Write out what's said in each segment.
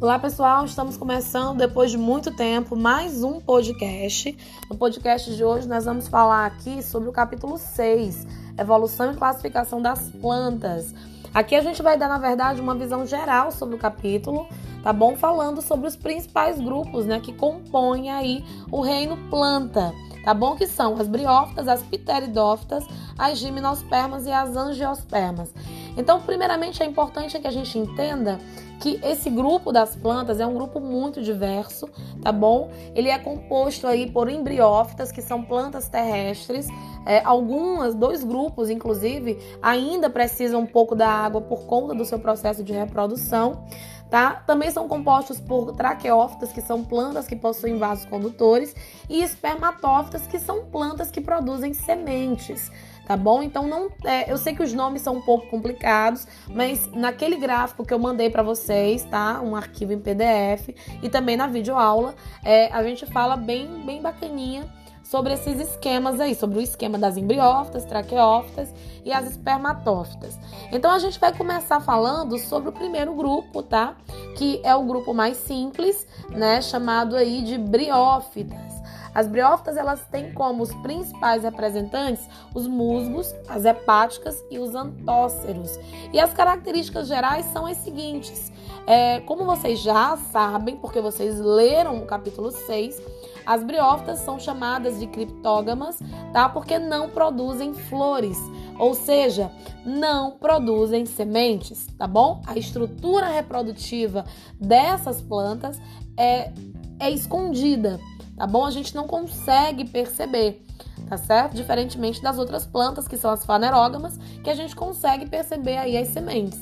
Olá pessoal, estamos começando depois de muito tempo mais um podcast. No podcast de hoje nós vamos falar aqui sobre o capítulo 6, Evolução e Classificação das Plantas. Aqui a gente vai dar, na verdade, uma visão geral sobre o capítulo, tá bom? Falando sobre os principais grupos, né, que compõem aí o reino planta, tá bom? Que são as briófitas, as pteridófitas, as gimnospermas e as angiospermas. Então, primeiramente, é importante que a gente entenda que esse grupo das plantas é um grupo muito diverso, tá bom? Ele é composto aí por embriófitas, que são plantas terrestres. É, algumas, dois grupos, inclusive, ainda precisam um pouco da água por conta do seu processo de reprodução. Tá? Também são compostos por traqueófitas, que são plantas que possuem vasos condutores, e espermatófitas, que são plantas que produzem sementes tá bom? Então não, é, eu sei que os nomes são um pouco complicados, mas naquele gráfico que eu mandei para vocês, tá? Um arquivo em PDF e também na videoaula, é, a gente fala bem, bem bacaninha sobre esses esquemas aí, sobre o esquema das embriófitas, traqueófitas e as espermatófitas. Então a gente vai começar falando sobre o primeiro grupo, tá? Que é o grupo mais simples, né, chamado aí de briófitas. As briófitas elas têm como os principais representantes os musgos, as hepáticas e os antóceros. E as características gerais são as seguintes: é, como vocês já sabem, porque vocês leram o capítulo 6, as briófitas são chamadas de criptógamas, tá? Porque não produzem flores, ou seja, não produzem sementes, tá bom? A estrutura reprodutiva dessas plantas é, é escondida tá bom? A gente não consegue perceber, tá certo? Diferentemente das outras plantas, que são as fanerógamas, que a gente consegue perceber aí as sementes.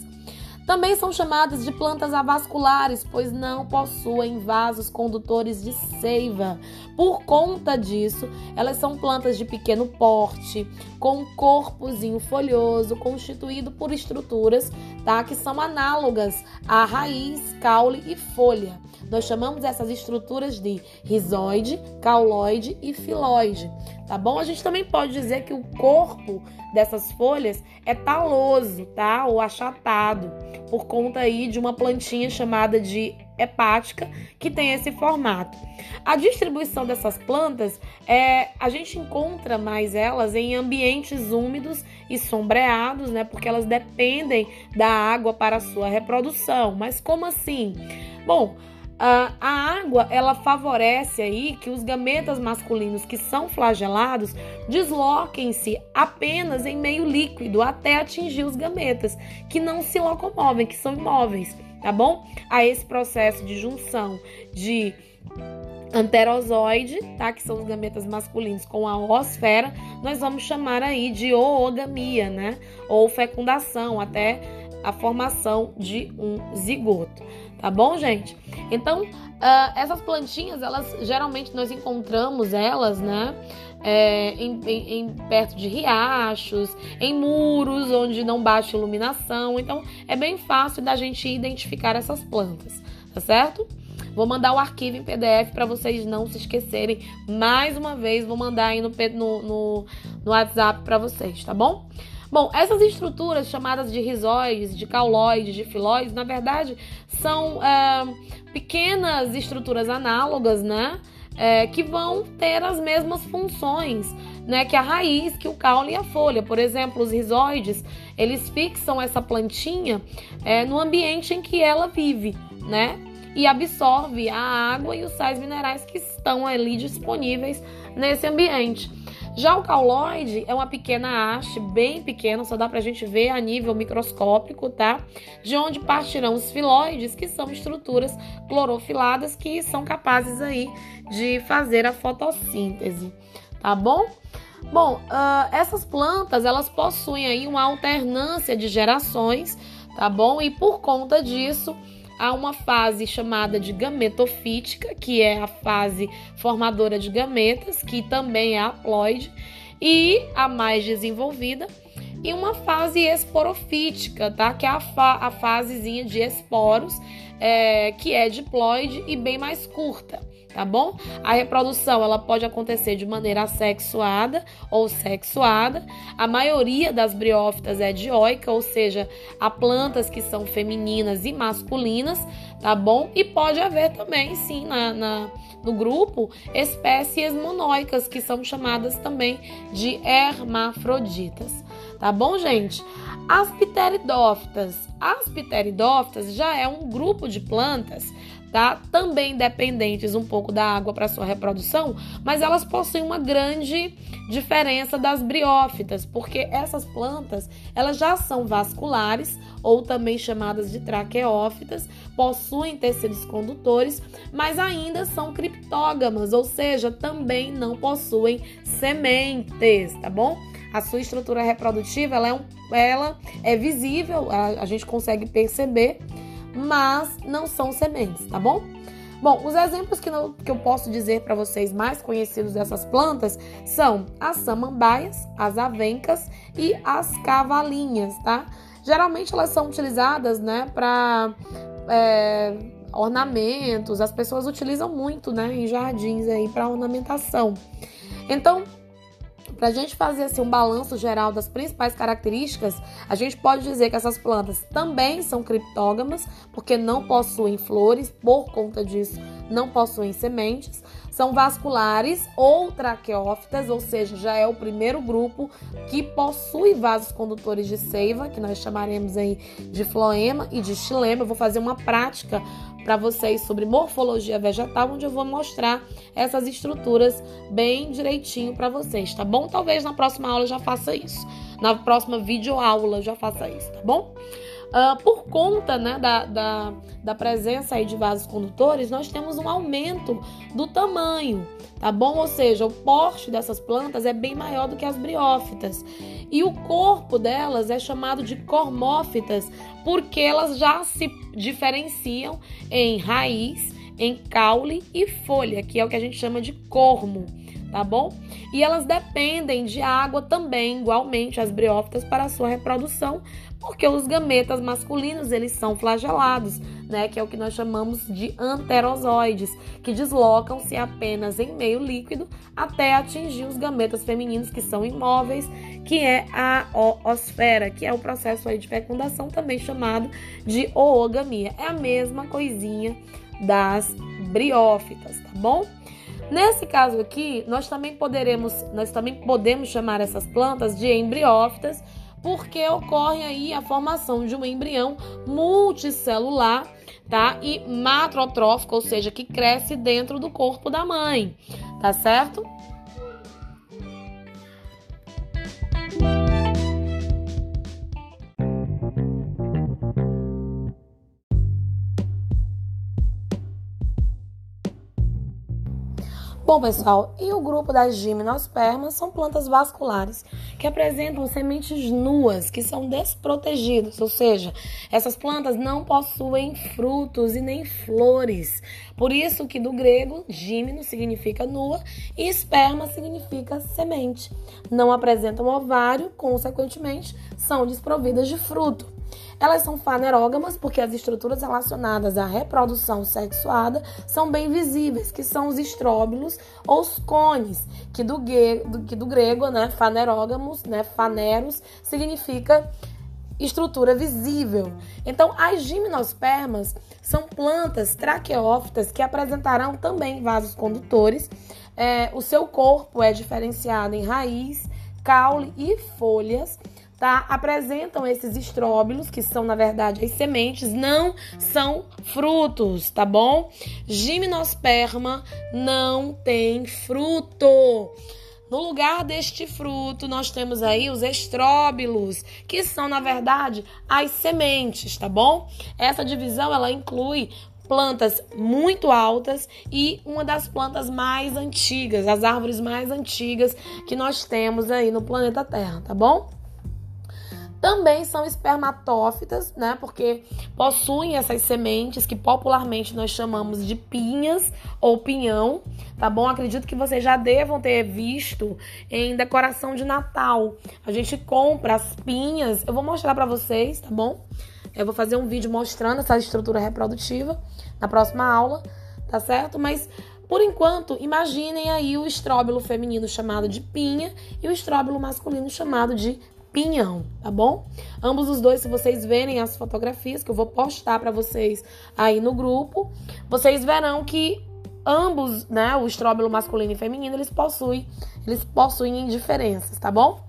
Também são chamadas de plantas avasculares, pois não possuem vasos condutores de seiva. Por conta disso, elas são plantas de pequeno porte, com um corpozinho folhoso, constituído por estruturas tá, que são análogas à raiz, caule e folha. Nós chamamos essas estruturas de rizoide, cauloide e filóide, tá bom? A gente também pode dizer que o corpo dessas folhas é taloso, tá? Ou achatado, por conta aí de uma plantinha chamada de hepática que tem esse formato. A distribuição dessas plantas é a gente encontra mais elas em ambientes úmidos e sombreados, né? Porque elas dependem da água para sua reprodução. Mas como assim? Bom, a, a água ela favorece aí que os gametas masculinos que são flagelados desloquem-se apenas em meio líquido até atingir os gametas que não se locomovem, que são imóveis, tá bom? A esse processo de junção de anterozoide, tá? Que são os gametas masculinos com a oosfera, nós vamos chamar aí de oogamia, né? Ou fecundação, até a formação de um zigoto. Tá bom, gente? Então, uh, essas plantinhas, elas geralmente nós encontramos elas, né? É, em, em, em, perto de riachos, em muros onde não baixa iluminação. Então, é bem fácil da gente identificar essas plantas, tá certo? Vou mandar o arquivo em PDF para vocês não se esquecerem. Mais uma vez, vou mandar aí no, no, no, no WhatsApp para vocês, tá bom? Bom, essas estruturas chamadas de risóides, de cauloides, de filóides, na verdade, são é, pequenas estruturas análogas, né? É, que vão ter as mesmas funções, né? Que a raiz, que o caule e a folha. Por exemplo, os risóides, eles fixam essa plantinha é, no ambiente em que ela vive, né? E absorve a água e os sais minerais que estão ali disponíveis nesse ambiente. Já o cauloide é uma pequena haste, bem pequena, só dá pra gente ver a nível microscópico, tá? De onde partirão os filóides, que são estruturas clorofiladas que são capazes aí de fazer a fotossíntese, tá bom? Bom, uh, essas plantas elas possuem aí uma alternância de gerações, tá bom? E por conta disso, há uma fase chamada de gametofítica, que é a fase formadora de gametas, que também é haploide, e a mais desenvolvida, e uma fase esporofítica, tá? Que é a, fa a fasezinha de esporos, é, que é diploide e bem mais curta, tá bom? A reprodução ela pode acontecer de maneira assexuada ou sexuada. A maioria das briófitas é dioica, ou seja, há plantas que são femininas e masculinas, tá bom? E pode haver também, sim, na, na no grupo, espécies monóicas, que são chamadas também de hermafroditas. Tá bom, gente? As pteridófitas. As pteridófitas já é um grupo de plantas tá? Também dependentes um pouco da água para sua reprodução, mas elas possuem uma grande diferença das briófitas, porque essas plantas, elas já são vasculares ou também chamadas de traqueófitas, possuem tecidos condutores, mas ainda são criptógamas, ou seja, também não possuem sementes, tá bom? A sua estrutura reprodutiva ela é, um, ela é visível, a, a gente consegue perceber, mas não são sementes, tá bom? Bom, os exemplos que, não, que eu posso dizer para vocês mais conhecidos dessas plantas são as samambaias, as avencas e as cavalinhas, tá? Geralmente elas são utilizadas, né, para é, ornamentos. As pessoas utilizam muito, né, em jardins aí para ornamentação. Então, para a gente fazer assim, um balanço geral das principais características, a gente pode dizer que essas plantas também são criptógamas, porque não possuem flores, por conta disso, não possuem sementes, são vasculares ou traqueófitas, ou seja, já é o primeiro grupo que possui vasos condutores de seiva, que nós chamaremos aí de floema e de xilema. Eu vou fazer uma prática para vocês sobre morfologia vegetal, onde eu vou mostrar essas estruturas bem direitinho para vocês, tá bom? Talvez na próxima aula eu já faça isso. Na próxima videoaula eu já faça isso, tá bom? Uh, por conta né, da, da, da, presença aí de vasos condutores, nós temos um aumento do tamanho, tá bom? Ou seja, o porte dessas plantas é bem maior do que as briófitas. E o corpo delas é chamado de cormófitas porque elas já se diferenciam em raiz, em caule e folha, que é o que a gente chama de cormo tá bom? E elas dependem de água também, igualmente as briófitas para a sua reprodução, porque os gametas masculinos, eles são flagelados, né, que é o que nós chamamos de anterozoides, que deslocam-se apenas em meio líquido até atingir os gametas femininos que são imóveis, que é a oosfera, que é o processo aí de fecundação também chamado de oogamia. É a mesma coisinha das briófitas, tá bom? Nesse caso aqui, nós também poderemos, nós também podemos chamar essas plantas de embriófitas, porque ocorre aí a formação de um embrião multicelular, tá? E macrotrófico, ou seja, que cresce dentro do corpo da mãe, tá certo? Bom, pessoal, e o grupo das gimnospermas são plantas vasculares que apresentam sementes nuas, que são desprotegidas, ou seja, essas plantas não possuem frutos e nem flores. Por isso que do grego, gímeno significa nua e esperma significa semente. Não apresentam ovário, consequentemente, são desprovidas de fruto. Elas são fanerógamas porque as estruturas relacionadas à reprodução sexuada são bem visíveis, que são os estróbilos ou os cones, que do, do, que do grego, né, fanerógamos, né, faneros, significa estrutura visível. Então, as gimnospermas são plantas traqueófitas que apresentarão também vasos condutores. É, o seu corpo é diferenciado em raiz, caule e folhas tá? Apresentam esses estróbilos, que são na verdade as sementes, não são frutos, tá bom? Gimnosperma não tem fruto. No lugar deste fruto, nós temos aí os estróbilos, que são, na verdade, as sementes, tá bom? Essa divisão, ela inclui plantas muito altas e uma das plantas mais antigas, as árvores mais antigas que nós temos aí no planeta Terra, tá bom? Também são espermatófitas, né? Porque possuem essas sementes que popularmente nós chamamos de pinhas ou pinhão, tá bom? Acredito que vocês já devam ter visto em decoração de Natal. A gente compra as pinhas, eu vou mostrar para vocês, tá bom? Eu vou fazer um vídeo mostrando essa estrutura reprodutiva na próxima aula, tá certo? Mas Por enquanto, imaginem aí o estróbilo feminino chamado de pinha e o estróbilo masculino chamado de pinhão, tá bom? Ambos os dois, se vocês verem as fotografias que eu vou postar para vocês aí no grupo, vocês verão que ambos, né, o estróbilo masculino e feminino, eles possuem, eles possuem diferenças, tá bom?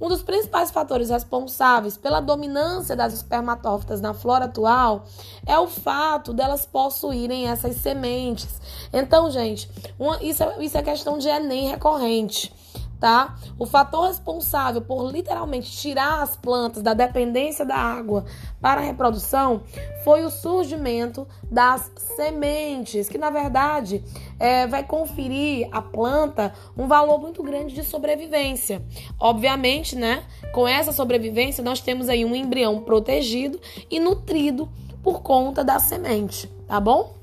Um dos principais fatores responsáveis pela dominância das espermatófitas na flora atual é o fato delas possuírem essas sementes. Então, gente, uma, isso, é, isso é questão de Enem recorrente tá? O fator responsável por literalmente tirar as plantas da dependência da água para a reprodução foi o surgimento das sementes, que na verdade é, vai conferir à planta um valor muito grande de sobrevivência. Obviamente, né? Com essa sobrevivência, nós temos aí um embrião protegido e nutrido por conta da semente, tá bom?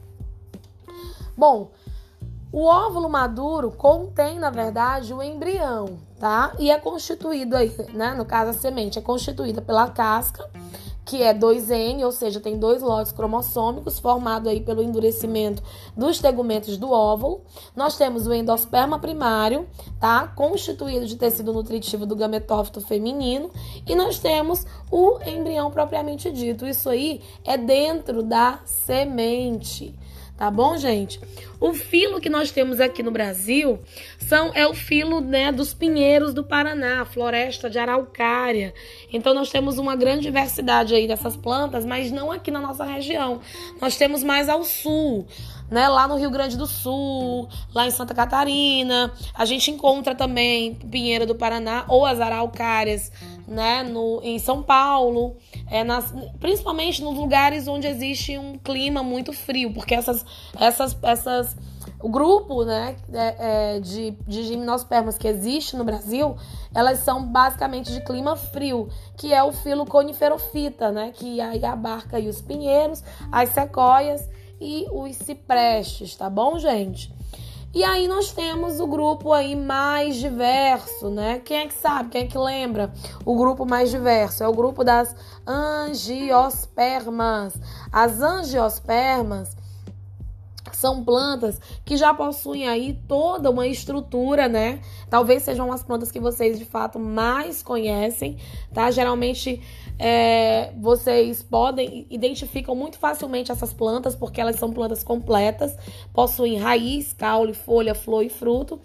Bom, o óvulo maduro contém, na verdade, o embrião, tá? E é constituído aí, né? No caso, a semente é constituída pela casca, que é 2N, ou seja, tem dois lotes cromossômicos formado aí pelo endurecimento dos tegumentos do óvulo. Nós temos o endosperma primário, tá? Constituído de tecido nutritivo do gametófito feminino, e nós temos o embrião propriamente dito. Isso aí é dentro da semente. Tá bom, gente? O filo que nós temos aqui no Brasil são é o filo né, dos pinheiros do Paraná, floresta de araucária. Então nós temos uma grande diversidade aí dessas plantas, mas não aqui na nossa região. Nós temos mais ao sul né? Lá no Rio Grande do Sul, lá em Santa Catarina. A gente encontra também Pinheiro do Paraná ou as araucárias, né? No, em São Paulo, é, nas, principalmente nos lugares onde existe um clima muito frio, porque essas, essas, essas o grupo né, é, é, de, de gimnospermas que existe no Brasil, elas são basicamente de clima frio, que é o filo coniferofita, né, que aí abarca aí os pinheiros, as sequoias e os ciprestes, tá bom, gente? E aí nós temos o grupo aí mais diverso, né? Quem é que sabe, quem é que lembra? O grupo mais diverso é o grupo das angiospermas. As angiospermas são plantas que já possuem aí toda uma estrutura, né? Talvez sejam as plantas que vocês de fato mais conhecem, tá? Geralmente é, vocês podem identificam muito facilmente essas plantas porque elas são plantas completas, possuem raiz, caule, folha, flor e fruto.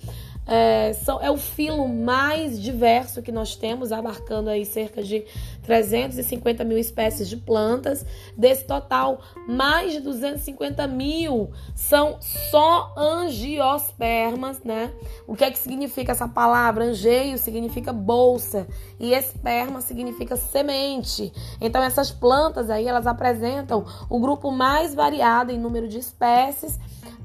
É, são, é o filo mais diverso que nós temos, abarcando aí cerca de 350 mil espécies de plantas. Desse total, mais de 250 mil são só angiospermas, né? O que é que significa essa palavra? Angeio significa bolsa e esperma significa semente. Então essas plantas aí, elas apresentam o grupo mais variado em número de espécies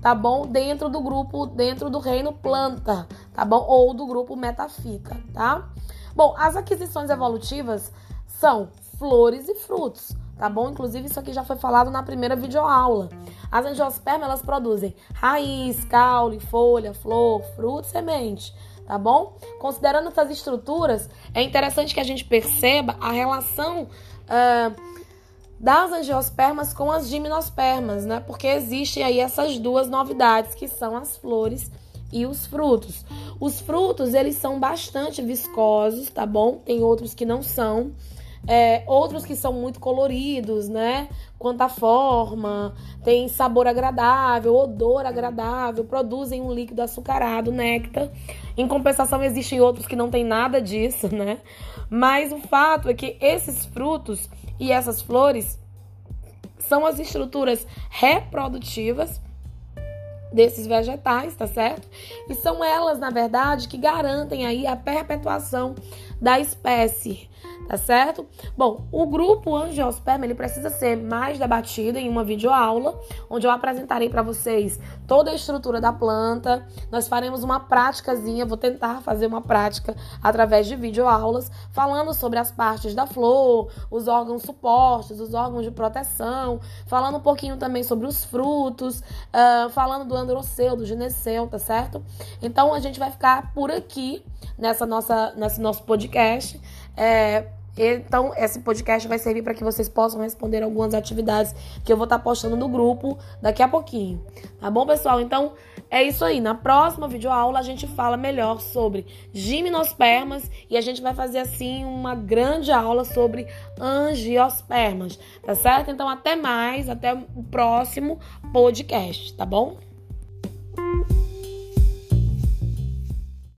tá bom? Dentro do grupo, dentro do reino planta, tá bom? Ou do grupo metafita, tá? Bom, as aquisições evolutivas são flores e frutos, tá bom? Inclusive isso aqui já foi falado na primeira videoaula. As angiospermas, elas produzem raiz, caule, folha, flor, fruto, semente, tá bom? Considerando essas estruturas, é interessante que a gente perceba a relação uh, das angiospermas com as gimnospermas, né? Porque existem aí essas duas novidades que são as flores e os frutos. Os frutos, eles são bastante viscosos, tá bom? Tem outros que não são. É, outros que são muito coloridos, né? Quanto à forma, tem sabor agradável, odor agradável, produzem um líquido açucarado, néctar. Em compensação, existem outros que não tem nada disso, né? Mas o fato é que esses frutos e essas flores são as estruturas reprodutivas desses vegetais, tá certo? E são elas, na verdade, que garantem aí a perpetuação da espécie tá certo? Bom, o grupo angiosperma ele precisa ser mais debatido em uma videoaula, onde eu apresentarei para vocês toda a estrutura da planta. Nós faremos uma práticazinha, vou tentar fazer uma prática através de videoaulas, falando sobre as partes da flor, os órgãos suportes, os órgãos de proteção, falando um pouquinho também sobre os frutos, uh, falando do androceu, do gineceu, tá certo? Então a gente vai ficar por aqui nessa nossa, nesse nosso podcast. É, Então, esse podcast vai servir para que vocês possam responder algumas atividades que eu vou estar tá postando no grupo daqui a pouquinho. Tá bom, pessoal? Então, é isso aí. Na próxima videoaula a gente fala melhor sobre gimnospermas e a gente vai fazer assim uma grande aula sobre angiospermas, tá certo? Então, até mais, até o próximo podcast, tá bom?